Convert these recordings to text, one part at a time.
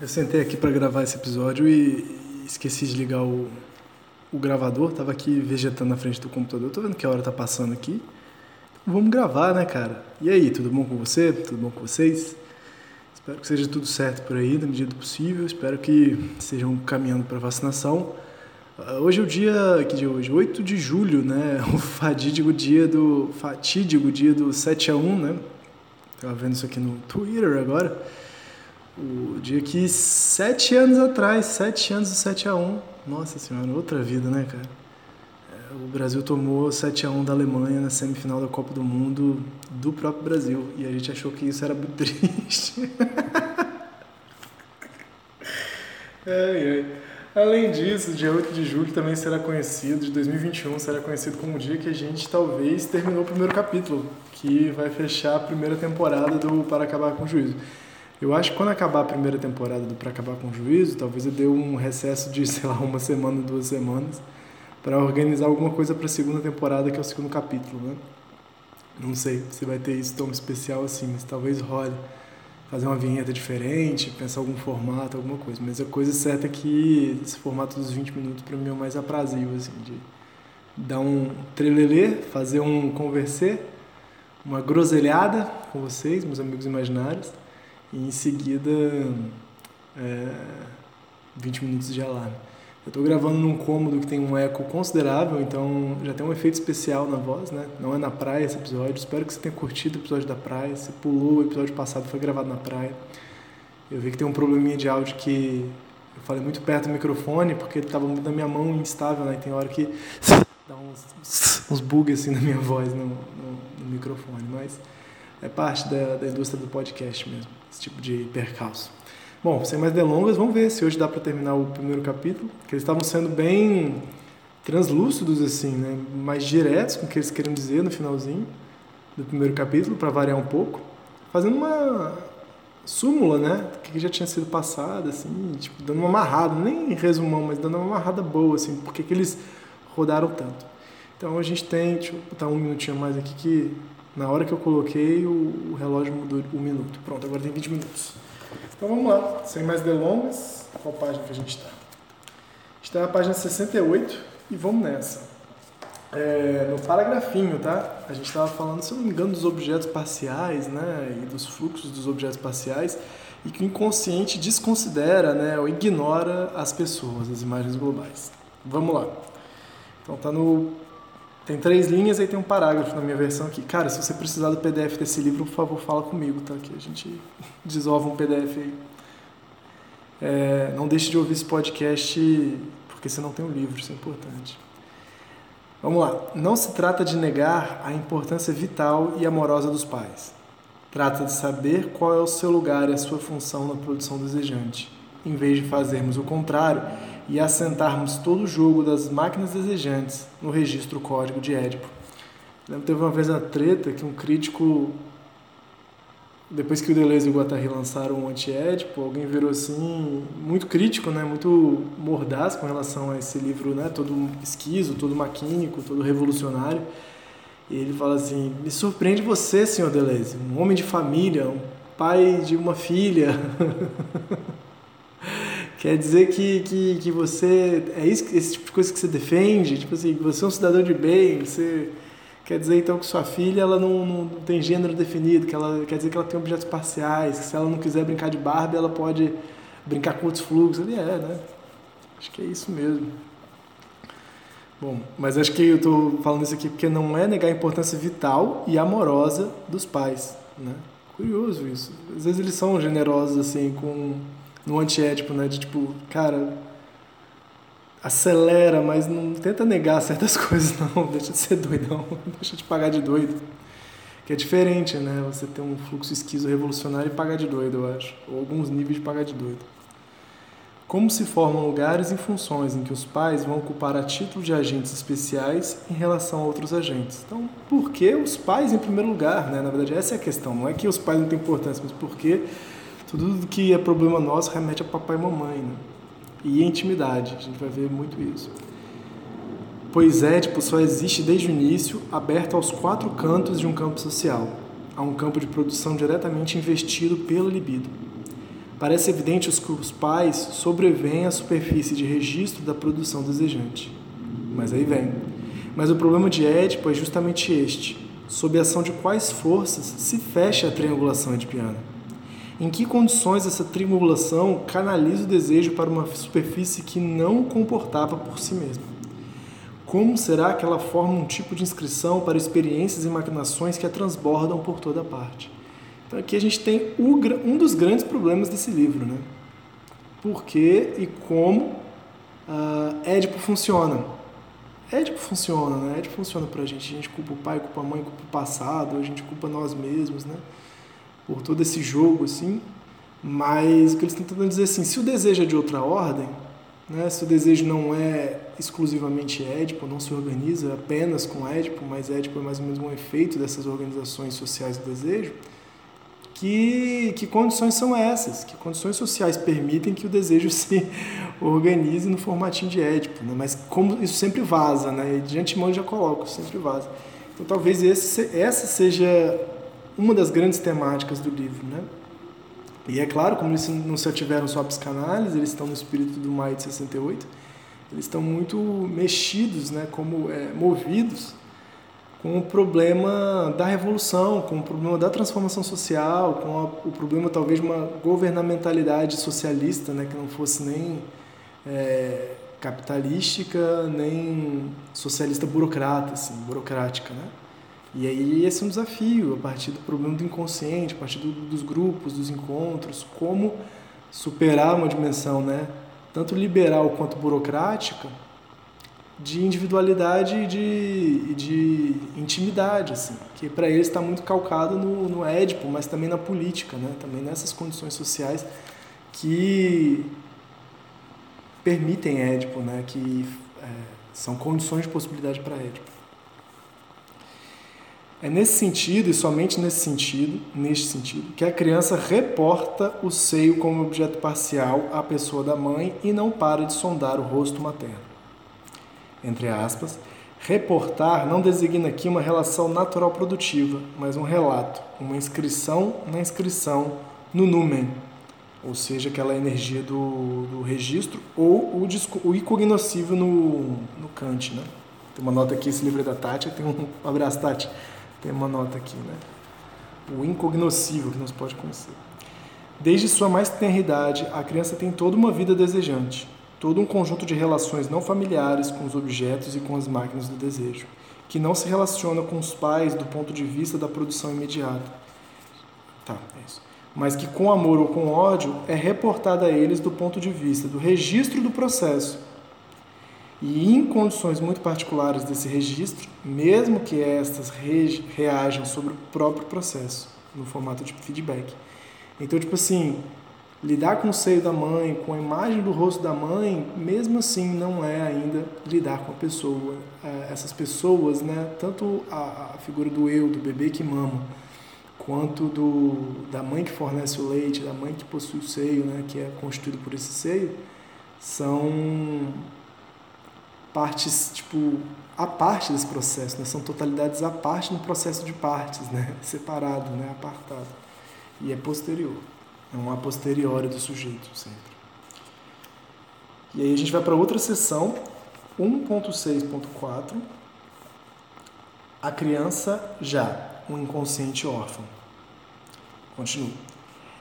Eu sentei aqui para gravar esse episódio e esqueci de ligar o, o gravador, tava aqui vegetando na frente do computador. Tô vendo que a hora tá passando aqui. Vamos gravar, né, cara? E aí, tudo bom com você? Tudo bom com vocês? Espero que seja tudo certo por aí, na medida do possível. Espero que estejam caminhando para vacinação. Uh, hoje é o dia, que dia é hoje? 8 de julho, né? O fatídico dia do fatídico dia do 7 a 1, né? Tava vendo isso aqui no Twitter agora. O dia que sete anos atrás, sete anos do 7 a 1. Nossa senhora, outra vida, né, cara? o Brasil tomou 7 a 1 da Alemanha na semifinal da Copa do Mundo do próprio Brasil. E a gente achou que isso era muito triste. ai, ai. Além disso, dia 8 de julho também será conhecido, de 2021, será conhecido como o dia que a gente talvez terminou o primeiro capítulo, que vai fechar a primeira temporada do Para Acabar com o Juízo. Eu acho que quando acabar a primeira temporada do Para Acabar com o Juízo, talvez eu dê um recesso de, sei lá, uma semana, duas semanas para organizar alguma coisa para a segunda temporada, que é o segundo capítulo, né? Não sei se vai ter isso tão especial assim, mas talvez role fazer uma vinheta diferente, pensar algum formato, alguma coisa. Mas a coisa certa é que esse formato dos 20 minutos para mim é o mais aprazível, assim, de dar um trelelê, fazer um conversar, uma groselhada com vocês, meus amigos imaginários, e em seguida é, 20 minutos de alarme. Eu estou gravando num cômodo que tem um eco considerável, então já tem um efeito especial na voz, né? Não é na praia esse episódio. Espero que você tenha curtido o episódio da praia. Você pulou o episódio passado, foi gravado na praia. Eu vi que tem um probleminha de áudio que eu falei muito perto do microfone, porque ele estava muito na minha mão instável, né? E tem hora que dá uns, uns bugs assim na minha voz no, no, no microfone. Mas é parte da, da indústria do podcast mesmo, esse tipo de percalço. Bom, sem mais delongas, vamos ver se hoje dá para terminar o primeiro capítulo, que eles estavam sendo bem translúcidos assim, né? Mais diretos com o que eles querem dizer no finalzinho do primeiro capítulo, para variar um pouco, fazendo uma súmula, né? Que já tinha sido passado, assim, tipo, dando uma amarrada, nem resumão, mas dando uma amarrada boa, assim, porque que eles rodaram tanto. Então a gente tem, deixa eu botar um minutinho mais aqui que na hora que eu coloquei o relógio mudou um minuto. Pronto, agora tem 20 minutos. Então vamos lá, sem mais delongas, qual página que a gente está? Está na página 68 e vamos nessa. É, no paragrafinho, tá? A gente estava falando, se não me engano, dos objetos parciais, né? E dos fluxos dos objetos parciais e que o inconsciente desconsidera, né? Ou ignora as pessoas, as imagens globais. Vamos lá. Então tá no tem três linhas e tem um parágrafo na minha versão aqui. Cara, se você precisar do PDF desse livro, por favor, fala comigo, tá? Que a gente desova um PDF aí. É, não deixe de ouvir esse podcast porque você não tem o um livro, isso é importante. Vamos lá. Não se trata de negar a importância vital e amorosa dos pais. Trata de saber qual é o seu lugar e a sua função na produção desejante, em vez de fazermos o contrário e assentarmos todo o jogo das máquinas desejantes no registro código de Édipo. Lembro teve uma vez a treta que um crítico, depois que o Deleuze e o Guattari lançaram o anti-Édipo, alguém virou assim, muito crítico, né, muito mordaz com relação a esse livro, né, todo esquizo, todo maquínico, todo revolucionário. E ele fala assim: Me surpreende você, senhor Deleuze, um homem de família, um pai de uma filha. Quer dizer que, que, que você. É isso, esse tipo de coisa que você defende? Tipo assim, você é um cidadão de bem, você. Quer dizer então que sua filha ela não, não tem gênero definido, que ela quer dizer que ela tem objetos parciais, que se ela não quiser brincar de Barbie, ela pode brincar com outros fluxos. Ele é, né? Acho que é isso mesmo. Bom, mas acho que eu estou falando isso aqui porque não é negar a importância vital e amorosa dos pais, né? Curioso isso. Às vezes eles são generosos assim com no antiético, né? De tipo, cara, acelera, mas não tenta negar certas coisas, não. Deixa de ser doidão, deixa de pagar de doido. Que é diferente, né? Você ter um fluxo esquizo revolucionário e pagar de doido, eu acho. Ou alguns níveis de pagar de doido. Como se formam lugares e funções em que os pais vão ocupar a título de agentes especiais em relação a outros agentes. Então, por que os pais em primeiro lugar? Né? Na verdade, essa é a questão. Não é que os pais não têm importância, mas porque tudo que é problema nosso remete a papai e mamãe. Né? E intimidade. A gente vai ver muito isso. Pois Édipo só existe desde o início, aberto aos quatro cantos de um campo social. Há um campo de produção diretamente investido pela libido. Parece evidente que os pais sobrevêm à superfície de registro da produção desejante. Mas aí vem. Mas o problema de Édipo é justamente este: sob a ação de quais forças se fecha a triangulação edipiana? Em que condições essa triangulação canaliza o desejo para uma superfície que não comportava por si mesma? Como será que ela forma um tipo de inscrição para experiências e maquinações que a transbordam por toda parte? Então aqui a gente tem um dos grandes problemas desse livro, né? Por que e como uh, Édipo funciona. Édipo funciona, né? Édipo funciona pra gente. A gente culpa o pai, culpa a mãe, culpa o passado, a gente culpa nós mesmos, né? Por todo esse jogo, assim. Mas o que eles estão tentando dizer assim, se o desejo é de outra ordem, né? se o desejo não é exclusivamente Édipo, não se organiza apenas com Édipo, mas Édipo é mais ou menos um efeito dessas organizações sociais do desejo, que, que condições são essas? Que condições sociais permitem que o desejo se organize no formatinho de Édipo? Né? Mas como isso sempre vaza, né? de antemão já coloco, sempre vaza. Então talvez esse, essa seja uma das grandes temáticas do livro. Né? E é claro, como eles não se ativeram só a psicanálise, eles estão no espírito do Maio de 68, eles estão muito mexidos, né? como é, movidos com o problema da revolução, com o problema da transformação social, com a, o problema talvez de uma governamentalidade socialista, né, que não fosse nem é, capitalística, nem socialista burocrata, assim, burocrática, né? E aí esse é um desafio, a partir do problema do inconsciente, a partir do, dos grupos, dos encontros, como superar uma dimensão, né, tanto liberal quanto burocrática, de individualidade e de, de intimidade, assim, que para eles está muito calcado no, no Édipo, mas também na política, né? também nessas condições sociais que permitem Édipo, né? que é, são condições de possibilidade para Édipo. É nesse sentido, e somente nesse sentido, neste sentido, que a criança reporta o seio como objeto parcial à pessoa da mãe e não para de sondar o rosto materno entre aspas, reportar não designa aqui uma relação natural produtiva, mas um relato, uma inscrição na inscrição no numen, ou seja, aquela energia do, do registro, ou o, o incognoscível no, no Kant. Né? Tem uma nota aqui, esse livro é da Tati, tem um, abraço, Tati, tem uma nota aqui, né? o incognoscível que nós pode conhecer. Desde sua mais tenra idade, a criança tem toda uma vida desejante todo um conjunto de relações não familiares com os objetos e com as máquinas do desejo, que não se relaciona com os pais do ponto de vista da produção imediata. Tá, é isso. Mas que com amor ou com ódio é reportada a eles do ponto de vista do registro do processo. E em condições muito particulares desse registro, mesmo que estas reajam sobre o próprio processo, no formato de feedback. Então, tipo assim, lidar com o seio da mãe, com a imagem do rosto da mãe, mesmo assim não é ainda lidar com a pessoa. É, essas pessoas, né, tanto a, figura do eu, do bebê que mama, quanto do, da mãe que fornece o leite, da mãe que possui o seio, né, que é constituído por esse seio, são partes, tipo, a parte desse processo, né, são totalidades à parte no processo de partes, né, separado, né, apartado, e é posterior. É um a posteriori do sujeito, sempre. E aí a gente vai para outra seção, 1.6.4, a criança já, um inconsciente órfão. Continua.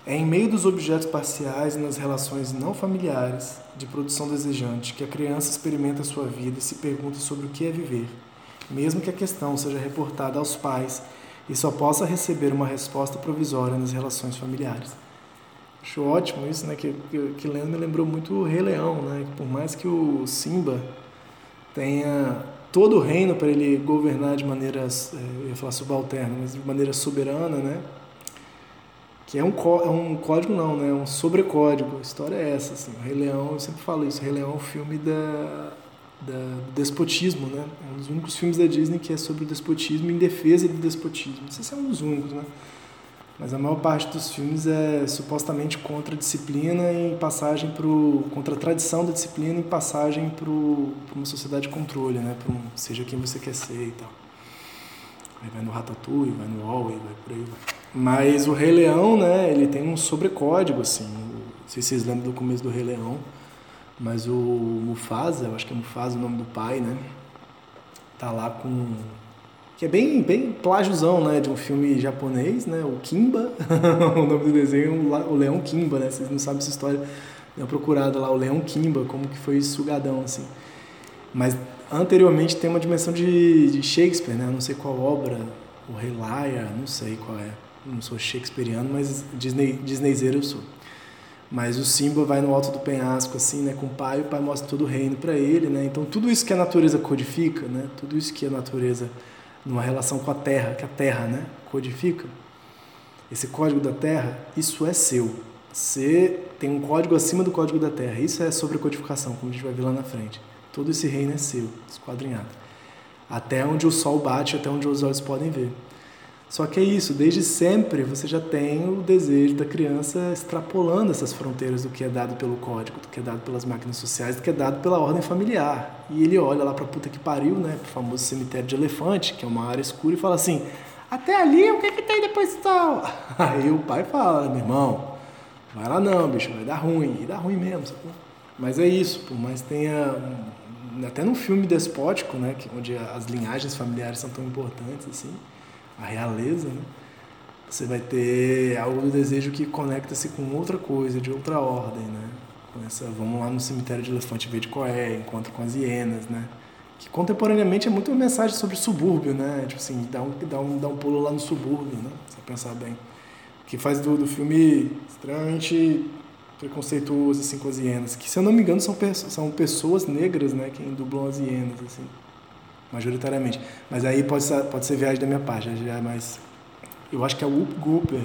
É em meio dos objetos parciais e nas relações não familiares de produção desejante que a criança experimenta a sua vida e se pergunta sobre o que é viver, mesmo que a questão seja reportada aos pais e só possa receber uma resposta provisória nas relações familiares. Acho ótimo isso, né? Que, que, que lendo me lembrou muito o Rei Leão, né? Por mais que o Simba tenha todo o reino para ele governar de maneiras, é, eu ia falar subalterna, mas de maneira soberana, né? Que é um, é um código não, né? É um sobrecódigo. A história é essa, assim. O Rei Leão, eu sempre falo isso, o Rei Leão é um filme da, da despotismo, né? É um dos únicos filmes da Disney que é sobre o despotismo em defesa do despotismo. Não sei se é um dos únicos, né? Mas a maior parte dos filmes é supostamente contra a disciplina em passagem para contra a tradição da disciplina em passagem para uma sociedade de controle, né? Para um, seja quem você quer ser e tal. Aí vai no Ratatouille, vai no Huawei, vai por aí. Vai. Mas o Rei Leão, né? Ele tem um sobrecódigo assim. Não sei se vocês lembram do começo do Rei Leão, mas o Mufasa, eu acho que é Mufasa o nome do pai, né? Tá lá com que é bem, bem plágiozão, né, de um filme japonês, né, o Kimba, o nome do desenho é o Leão Kimba, né, vocês não sabem essa história, deu procurado lá, o Leão Kimba, como que foi sugadão, assim. Mas anteriormente tem uma dimensão de, de Shakespeare, né, não sei qual obra, o Rei não sei qual é, não sou shakespeariano, mas Disney, Disneyzeiro eu sou. Mas o Simba vai no alto do penhasco, assim, né, com o pai, o pai mostra todo o reino para ele, né, então tudo isso que a natureza codifica, né, tudo isso que a natureza numa relação com a terra, que a terra né, codifica, esse código da terra, isso é seu. Você tem um código acima do código da terra. Isso é sobre codificação, como a gente vai ver lá na frente. Todo esse reino é seu, esquadrinhado. Até onde o sol bate, até onde os olhos podem ver. Só que é isso, desde sempre você já tem o desejo da criança extrapolando essas fronteiras do que é dado pelo código, do que é dado pelas máquinas sociais, do que é dado pela ordem familiar. E ele olha lá pra puta que pariu, né, pro famoso cemitério de elefante, que é uma área escura, e fala assim: Até ali, o que, que tem depois do tal? Aí o pai fala: Meu irmão, vai lá não, bicho, vai dar ruim. E dá ruim mesmo? Mas é isso, por mais tenha. Até num filme despótico, né, onde as linhagens familiares são tão importantes assim a realeza, né? você vai ter algo do desejo que conecta-se com outra coisa, de outra ordem, né? Com essa, vamos lá no cemitério de elefante ver de qual é, encontro com as hienas, né? Que contemporaneamente é muito uma mensagem sobre subúrbio, né? Tipo assim, dá um, dá um, dá um pulo lá no subúrbio, né? Se pensar bem. Que faz do, do filme extremamente preconceituoso, assim, com as hienas. Que, se eu não me engano, são, são pessoas negras, né? Quem dublam as hienas, assim majoritariamente. Mas aí pode ser, pode ser viagem da minha parte, já é mais. Eu acho que é o Whoop Gooper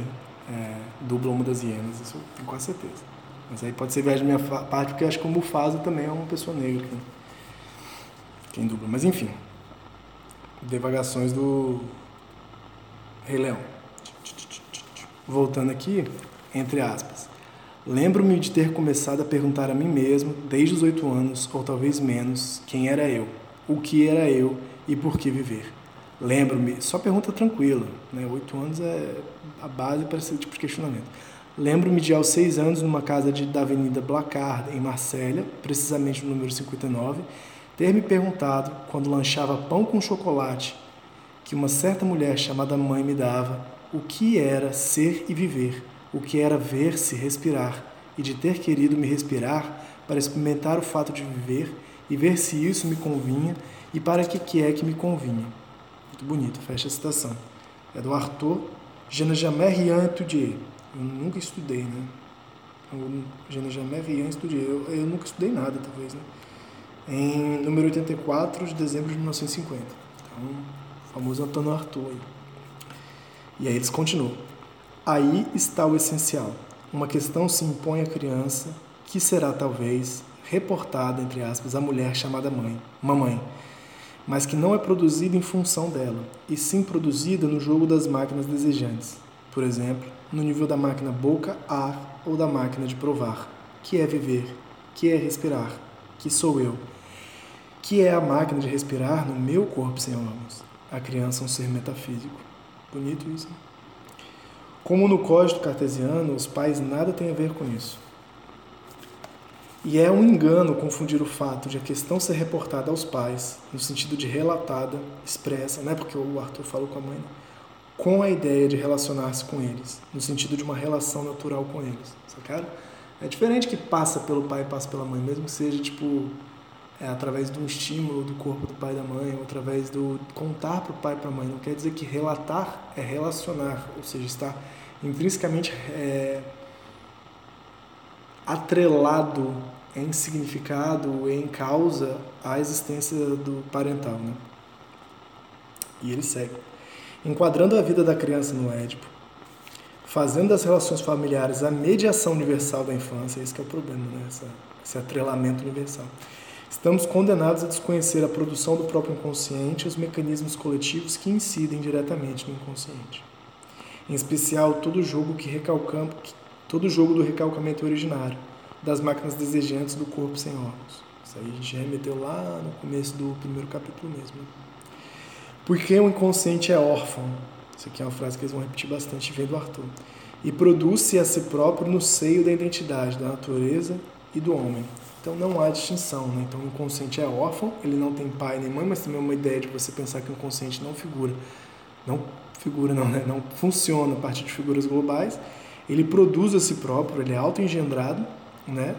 é, dubla uma das hienas, isso eu tenho quase certeza. Mas aí pode ser viagem da minha parte, porque eu acho que o Mufasa também é uma pessoa negra quem, quem dubla. Mas enfim, devagações do Rei Leão. Voltando aqui, entre aspas. Lembro-me de ter começado a perguntar a mim mesmo, desde os oito anos, ou talvez menos, quem era eu o que era eu e por que viver. Lembro-me, só pergunta tranquila, né? Oito anos é a base para esse tipo de questionamento. Lembro-me de aos seis anos, numa casa de, da Avenida Blacard, em Marsella, precisamente no número 59, ter me perguntado, quando lanchava pão com chocolate, que uma certa mulher chamada mãe me dava, o que era ser e viver, o que era ver-se respirar, e de ter querido me respirar para experimentar o fato de viver e ver se isso me convinha e para que, que é que me convinha. Muito bonito, fecha a citação. É do Arthur Je ne jamais rien. Eu nunca estudei, né? Eu, je ne jamais rien. Eu, eu nunca estudei nada, talvez, né? Em número 84 de dezembro de 1950. Então, famoso Antônio Arthur. E aí eles continuam. Aí está o essencial. Uma questão se impõe à criança, que será talvez reportada, entre aspas, à mulher chamada mãe, mamãe, mas que não é produzida em função dela, e sim produzida no jogo das máquinas desejantes. Por exemplo, no nível da máquina boca-ar ou da máquina de provar, que é viver, que é respirar, que sou eu, que é a máquina de respirar no meu corpo sem órgãos. A criança é um ser metafísico. Bonito isso. Como no código cartesiano, os pais nada têm a ver com isso. E é um engano confundir o fato de a questão ser reportada aos pais, no sentido de relatada, expressa, não é porque o Arthur falou com a mãe, com a ideia de relacionar-se com eles, no sentido de uma relação natural com eles, sacaram? É diferente que passa pelo pai e passa pela mãe, mesmo que seja tipo é, através um estímulo do corpo do pai e da mãe, ou através do contar para o pai e para a mãe. Não quer dizer que relatar é relacionar, ou seja, estar intrinsecamente é, atrelado em significado, em causa, à existência do parental. Né? E ele segue. Enquadrando a vida da criança no Édipo, fazendo das relações familiares a mediação universal da infância, esse é o problema, né? Essa, esse atrelamento universal. Estamos condenados a desconhecer a produção do próprio inconsciente e os mecanismos coletivos que incidem diretamente no inconsciente. Em especial, todo jogo que recalcamos, todo jogo do recalcamento originário, das máquinas desejantes do corpo sem órgãos. Isso aí a gente remeteu lá no começo do primeiro capítulo mesmo. Porque o inconsciente é órfão. Isso aqui é uma frase que eles vão repetir bastante, vem do Arthur. E produz-se a si próprio no seio da identidade, da natureza e do homem. Então não há distinção, né? Então o inconsciente é órfão, ele não tem pai nem mãe, mas também é uma ideia de você pensar que o inconsciente não figura, não figura não, né? Não funciona a partir de figuras globais. Ele produz a si próprio, ele é auto-engendrado, né?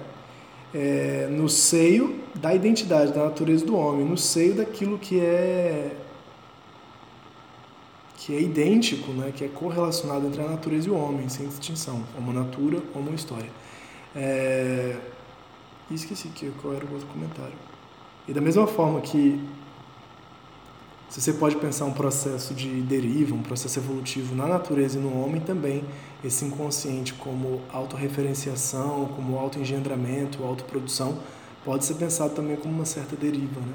É, no seio da identidade, da natureza do homem, no seio daquilo que é que é idêntico, né, que é correlacionado entre a natureza e o homem, sem distinção, homo natura, homo história. É, e esqueci que, qual era o outro comentário. E da mesma forma que se você pode pensar um processo de deriva, um processo evolutivo na natureza e no homem também, esse inconsciente como autorreferenciação, como autoengendramento, autoprodução, pode ser pensado também como uma certa deriva. Né?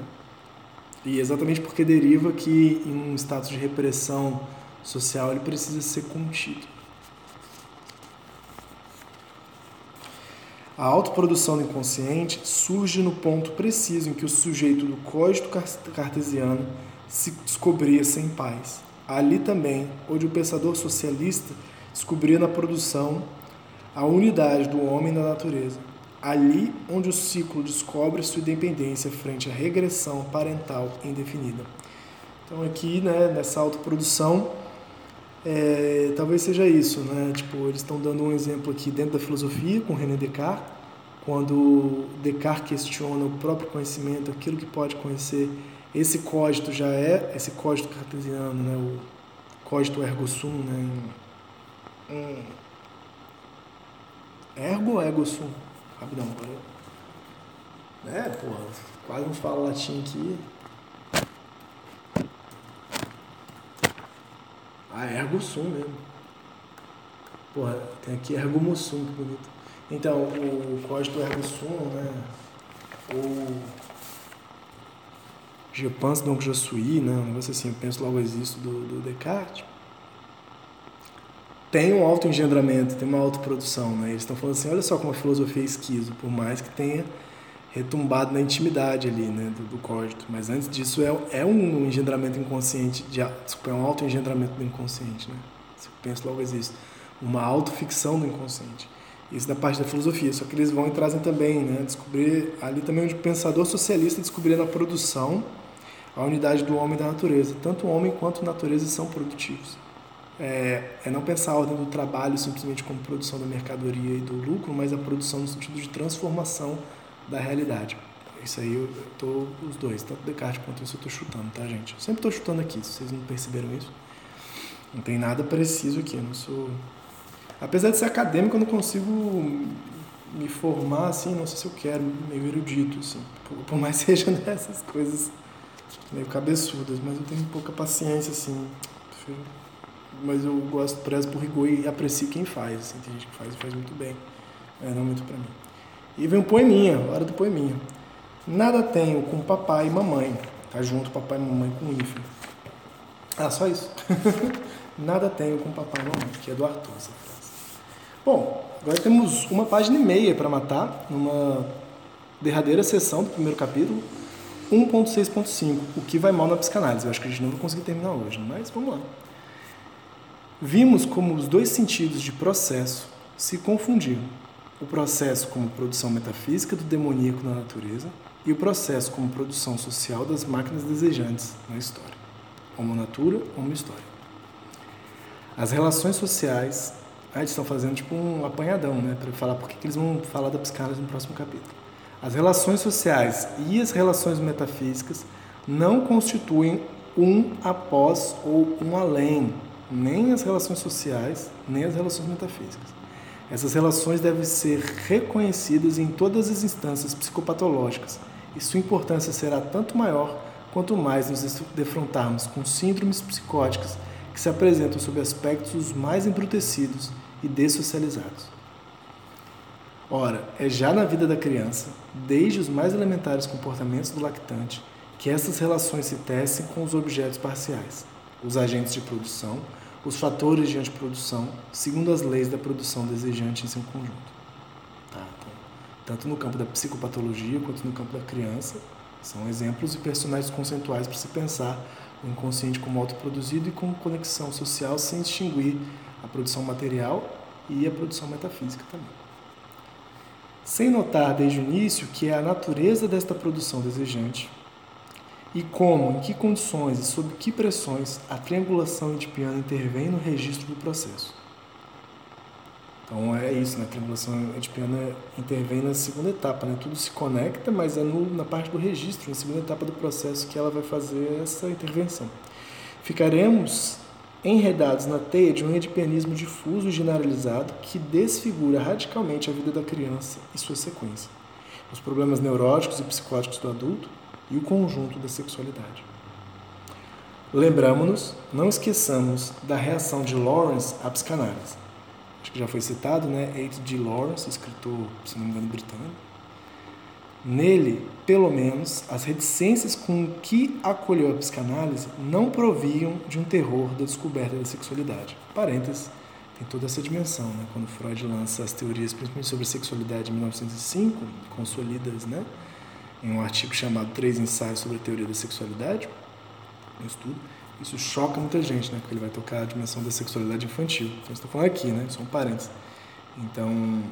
E exatamente porque deriva que em um status de repressão social ele precisa ser contido. A autoprodução do inconsciente surge no ponto preciso em que o sujeito do código cartesiano se descobria sem paz. Ali também, onde o pensador socialista descobria na produção a unidade do homem na natureza. Ali onde o ciclo descobre sua independência frente à regressão parental indefinida. Então aqui, né, nessa autoprodução, é, talvez seja isso, né? Tipo, eles estão dando um exemplo aqui dentro da filosofia com René Descartes, quando Descartes questiona o próprio conhecimento, aquilo que pode conhecer, esse código já é esse código cartesiano, né? O código ergo sum, né? Em, ergo ou ergo sum? Rapidão, agora. É, porra, quase não fala latim aqui. Ah, é ergo sum mesmo. Porra, tem aqui ergo mussum, que bonito. Então, o código ergo sum, né? O Je pense donc je suis, né? Um negócio assim, eu penso logo existo do, do Descartes. Tem um auto-engendramento, tem uma autoprodução, né? Eles estão falando assim, olha só como a filosofia é esquizo, por mais que tenha retumbado na intimidade ali, né, do, do código. Mas antes disso é, é um engendramento inconsciente, de, desculpa, é um auto-engendramento do inconsciente, né? Você pensa logo existe. Uma autoficção do inconsciente. Isso da parte da filosofia, só que eles vão e trazem também, né, descobrir ali também onde o pensador socialista descobriu na produção a unidade do homem e da natureza. Tanto o homem quanto a natureza são produtivos. É, é, não pensar a ordem do trabalho simplesmente como produção da mercadoria e do lucro, mas a produção no sentido de transformação da realidade. Isso aí eu estou os dois, tanto Descartes quanto isso eu estou chutando, tá, gente? Eu sempre estou chutando aqui, se vocês não perceberam isso. Não tem nada preciso aqui, eu não sou. Apesar de ser acadêmico, eu não consigo me formar assim, não sei se eu quero, meio erudito, assim. Por, por mais seja nessas coisas meio cabeçudas, mas eu tenho pouca paciência, assim. Mas eu gosto, prezo por rigor e aprecio quem faz, assim. Tem gente que faz e faz muito bem, mas não muito para mim. E vem um poeminha, hora do poeminha. Nada tenho com papai e mamãe. Tá junto papai e mamãe com hífen. Ah, só isso. Nada tenho com papai e mamãe, que é do Arthur essa frase. Bom, agora temos uma página e meia para matar, numa derradeira sessão do primeiro capítulo. 1.6.5, o que vai mal na psicanálise. Eu acho que a gente não vai conseguir terminar hoje, mas vamos lá. Vimos como os dois sentidos de processo se confundiram. O processo como produção metafísica do demoníaco na natureza e o processo como produção social das máquinas desejantes na história. Homo natura, homo história. As relações sociais. Ah, eles estão fazendo tipo um apanhadão, né? Para falar por que eles vão falar da psicanálise no próximo capítulo. As relações sociais e as relações metafísicas não constituem um após ou um além, nem as relações sociais, nem as relações metafísicas. Essas relações devem ser reconhecidas em todas as instâncias psicopatológicas e sua importância será tanto maior quanto mais nos defrontarmos com síndromes psicóticas que se apresentam sob aspectos os mais embrutecidos e dessocializados. Ora, é já na vida da criança, desde os mais elementares comportamentos do lactante, que essas relações se tecem com os objetos parciais, os agentes de produção, os fatores de antiprodução, segundo as leis da produção desejante em seu conjunto. Tá? Então, tanto no campo da psicopatologia quanto no campo da criança, são exemplos e personagens conceituais para se pensar o inconsciente como autoproduzido e com conexão social sem distinguir a produção material e a produção metafísica também. Sem notar desde o início que é a natureza desta produção desejante e como, em que condições e sob que pressões a triangulação edipiana intervém no registro do processo. Então é isso, né? a triangulação edipiana intervém na segunda etapa, né? tudo se conecta, mas é no, na parte do registro, na segunda etapa do processo que ela vai fazer essa intervenção. Ficaremos enredados na teia de um edipianismo difuso e generalizado que desfigura radicalmente a vida da criança e sua sequência, os problemas neuróticos e psicóticos do adulto, e o conjunto da sexualidade. Lembramos-nos, não esqueçamos da reação de Lawrence à psicanálise. Acho que já foi citado, né? H.G. Lawrence, escritor, se não me engano, britânico. Nele, pelo menos, as reticências com que acolheu a psicanálise não proviam de um terror da descoberta da sexualidade. Parênteses, tem toda essa dimensão, né? Quando Freud lança as teorias, principalmente sobre sexualidade em 1905, consolidas, né? Em um artigo chamado Três Ensaios sobre a Teoria da Sexualidade, um estudo. Isso choca muita gente, né? Porque ele vai tocar a dimensão da sexualidade infantil. Então, estou falando aqui, né? São parentes. Então,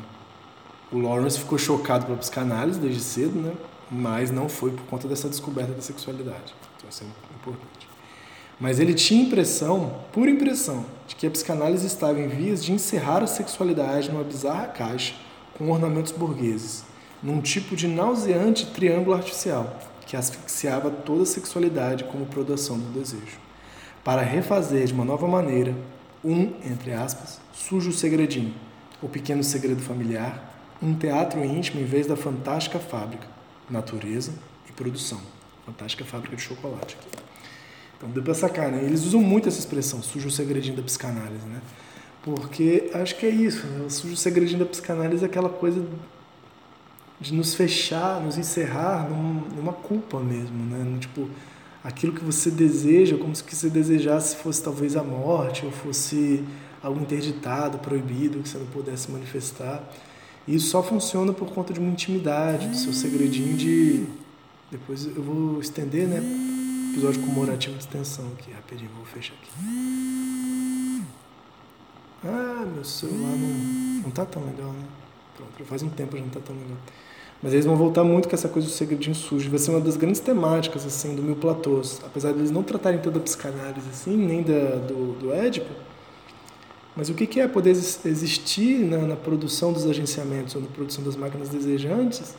o Lawrence ficou chocado pela psicanálise desde cedo, né? Mas não foi por conta dessa descoberta da sexualidade. Então, isso é importante. Mas ele tinha impressão, pura impressão, de que a psicanálise estava em vias de encerrar a sexualidade numa bizarra caixa com ornamentos burgueses num tipo de nauseante triângulo artificial que asfixiava toda a sexualidade como produção do desejo, para refazer de uma nova maneira um, entre aspas, sujo segredinho, o pequeno segredo familiar, um teatro íntimo em vez da fantástica fábrica, natureza e produção. Fantástica fábrica de chocolate. Então deu para sacar, né? Eles usam muito essa expressão, sujo segredinho da psicanálise, né? Porque acho que é isso, né? o sujo segredinho da psicanálise é aquela coisa de nos fechar, nos encerrar num, numa culpa mesmo, né? Tipo, aquilo que você deseja, como se você desejasse fosse talvez a morte ou fosse algo interditado, proibido, que você não pudesse manifestar. E isso só funciona por conta de uma intimidade, do seu segredinho de. Depois eu vou estender, né? Episódio comemorativo de extensão aqui, rapidinho, vou fechar aqui. Ah, meu celular não, não tá tão legal, né? Pronto, faz um tempo já não tá tão legal. Mas eles vão voltar muito com essa coisa do segredinho sujo. Vai ser uma das grandes temáticas assim do Mil Platôs. Apesar de eles não tratarem toda a psicanálise assim, nem da, do, do Édipo. Mas o que é poder existir na, na produção dos agenciamentos ou na produção das máquinas desejantes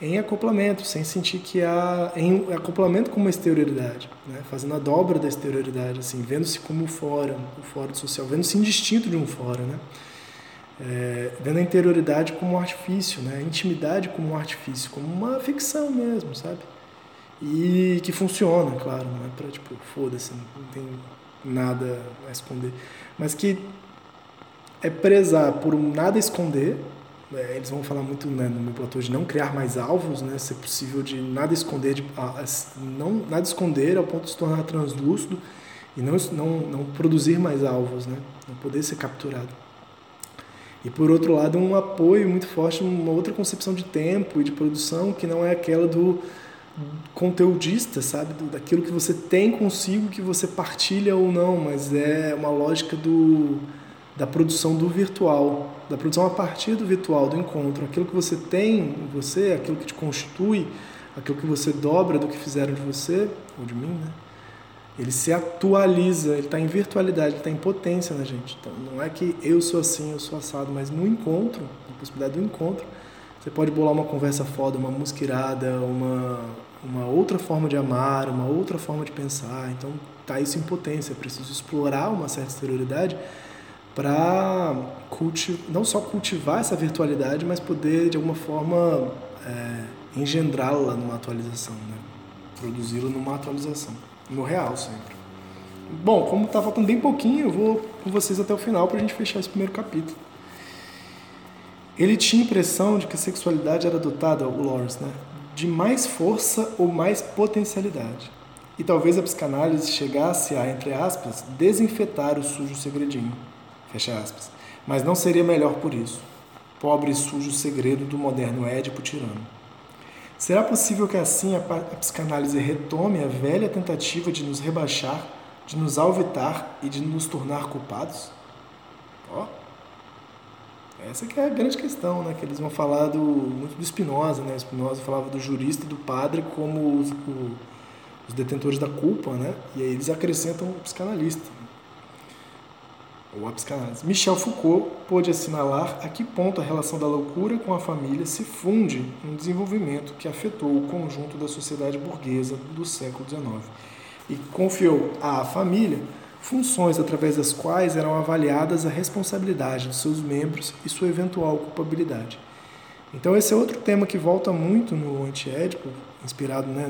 em acoplamento, sem sentir que há em acoplamento com uma exterioridade, né? fazendo a dobra da exterioridade, assim, vendo-se como fora, o fora social, vendo-se indistinto de um fora, né? É, vendo a interioridade como um artifício, né? a intimidade como um artifício, como uma ficção mesmo, sabe? E que funciona, claro, não é para tipo, foda-se, não tem nada a esconder, mas que é prezar por um nada esconder, é, eles vão falar muito né, no meu platô de não criar mais alvos, né, ser possível de nada esconder, de, não nada esconder ao ponto de se tornar translúcido e não, não, não produzir mais alvos, né, não poder ser capturado. E por outro lado, um apoio muito forte, uma outra concepção de tempo e de produção que não é aquela do conteudista, sabe? Do, daquilo que você tem consigo, que você partilha ou não, mas é uma lógica do, da produção do virtual, da produção a partir do virtual, do encontro. Aquilo que você tem em você, aquilo que te constitui, aquilo que você dobra do que fizeram de você, ou de mim, né? Ele se atualiza, ele está em virtualidade, ele está em potência na gente. Então, não é que eu sou assim, eu sou assado, mas no encontro, na possibilidade do encontro, você pode bolar uma conversa foda, uma música irada, uma, uma outra forma de amar, uma outra forma de pensar. Então, tá isso em potência. É preciso explorar uma certa exterioridade para não só cultivar essa virtualidade, mas poder de alguma forma é, engendrá-la numa atualização, né? produzi-la numa atualização, no real sempre. Bom, como está faltando bem pouquinho, eu vou com vocês até o final para a gente fechar esse primeiro capítulo. Ele tinha a impressão de que a sexualidade era dotada, o Lawrence, né, de mais força ou mais potencialidade. E talvez a psicanálise chegasse a, entre aspas, desinfetar o sujo segredinho. Fecha aspas. Mas não seria melhor por isso. Pobre e sujo segredo do moderno Édipo tirano. Será possível que assim a, psicanálise retome a velha tentativa de nos rebaixar, de nos alvetar e de nos tornar culpados? Ó. Essa que é a grande questão, né? Que eles vão falar do, muito do Spinoza, né? Spinoza falava do jurista e do padre como os, o, os detentores da culpa, né? E aí eles acrescentam o psicanalista, ou a psicanálise. Michel Foucault pôde assinalar a que ponto a relação da loucura com a família se funde um desenvolvimento que afetou o conjunto da sociedade burguesa do século XIX e confiou à família funções através das quais eram avaliadas a responsabilidade de seus membros e sua eventual culpabilidade. Então esse é outro tema que volta muito no antiédipo, inspirado né,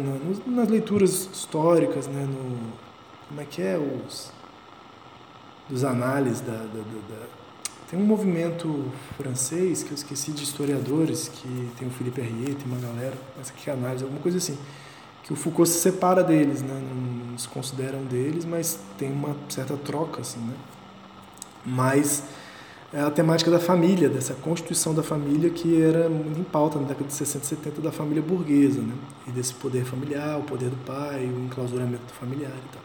nas leituras históricas, né, no como é que é os dos análises da, da, da, tem um movimento francês que eu esqueci de historiadores que tem o Philippe Herrier, tem uma galera, mas que análise, alguma coisa assim que o Foucault se separa deles, né? não se consideram deles, mas tem uma certa troca, assim, né? Mas é a temática da família, dessa constituição da família que era muito em pauta na década de 60 e 70 da família burguesa, né? E desse poder familiar, o poder do pai, o enclausuramento familiar e tal.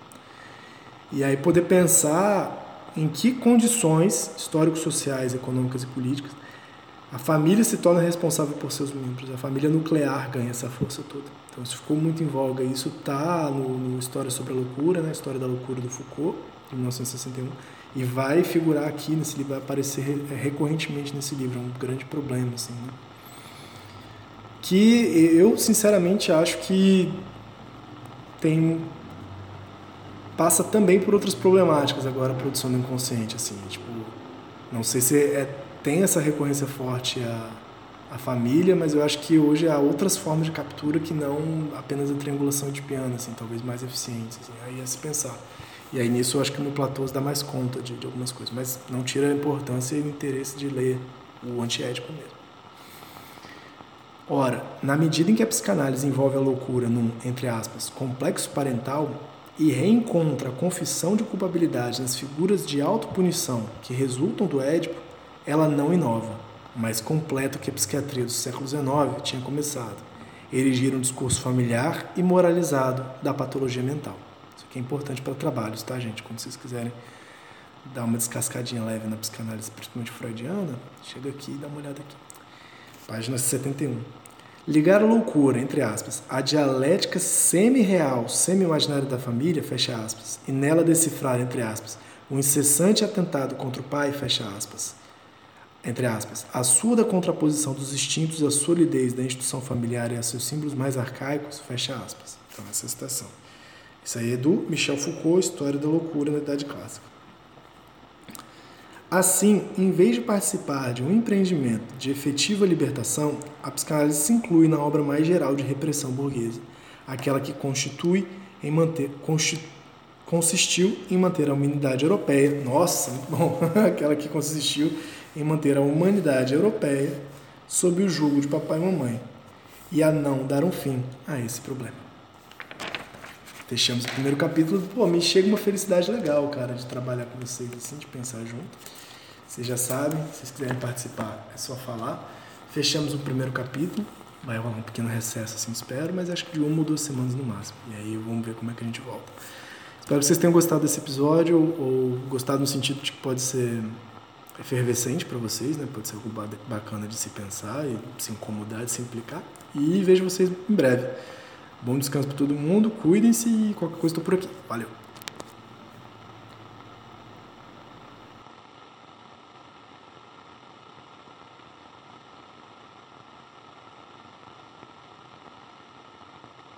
E aí poder pensar em que condições histórico-sociais, econômicas e políticas a família se torna responsável por seus membros, a família nuclear ganha essa força toda. Então isso ficou muito em voga. Isso está no, no, História sobre a Loucura, né? História da Loucura do Foucault, de 1961, e vai figurar aqui nesse livro, vai aparecer recorrentemente nesse livro. É um grande problema, assim, né? Que eu, sinceramente, acho que tem passa também por outras problemáticas agora a produção do inconsciente, assim, tipo, não sei se é tem essa recorrência forte à, à família, mas eu acho que hoje há outras formas de captura que não apenas a triangulação de piano, assim, talvez mais eficientes. Assim, aí é se pensar. E aí nisso eu acho que no Platô dá mais conta de, de algumas coisas, mas não tira a importância e o interesse de ler o antiético mesmo. Ora, na medida em que a psicanálise envolve a loucura num, entre aspas, complexo parental e reencontra a confissão de culpabilidade nas figuras de autopunição que resultam do Édipo, ela não inova, mas completa o que a psiquiatria do século XIX tinha começado, erigir um discurso familiar e moralizado da patologia mental. Isso aqui é importante para trabalhos, tá, gente? Quando vocês quiserem dar uma descascadinha leve na psicanálise, principalmente freudiana, chega aqui e dá uma olhada aqui. Página 71. Ligar a loucura, entre aspas, à dialética semi-real, semi-imaginária da família, fecha aspas, e nela decifrar, entre aspas, o incessante atentado contra o pai, fecha aspas, entre aspas, a surda contraposição dos instintos à solidez da instituição familiar e a seus símbolos mais arcaicos, fecha aspas. Então, essa é citação. Isso aí é do Michel Foucault, História da Loucura na Idade Clássica. Assim, em vez de participar de um empreendimento de efetiva libertação, a psicanálise se inclui na obra mais geral de repressão burguesa, aquela que constitui em manter, consistiu em manter a humanidade europeia, nossa, bom, aquela que consistiu em manter a humanidade europeia sob o jugo de papai e mamãe e a não dar um fim a esse problema. Fechamos o primeiro capítulo. Pô, me chega uma felicidade legal, cara, de trabalhar com vocês, assim, de pensar junto. Vocês já sabem, se vocês quiserem participar, é só falar. Fechamos o primeiro capítulo. Vai rolar um pequeno recesso, assim, espero, mas acho que de uma ou duas semanas no máximo. E aí vamos ver como é que a gente volta. Espero que vocês tenham gostado desse episódio, ou gostado no sentido de que pode ser efervescente para vocês, né? Pode ser algo bacana de se pensar e se incomodar, de se implicar. E vejo vocês em breve. Bom descanso para todo mundo, cuidem-se e qualquer coisa estou por aqui. Valeu!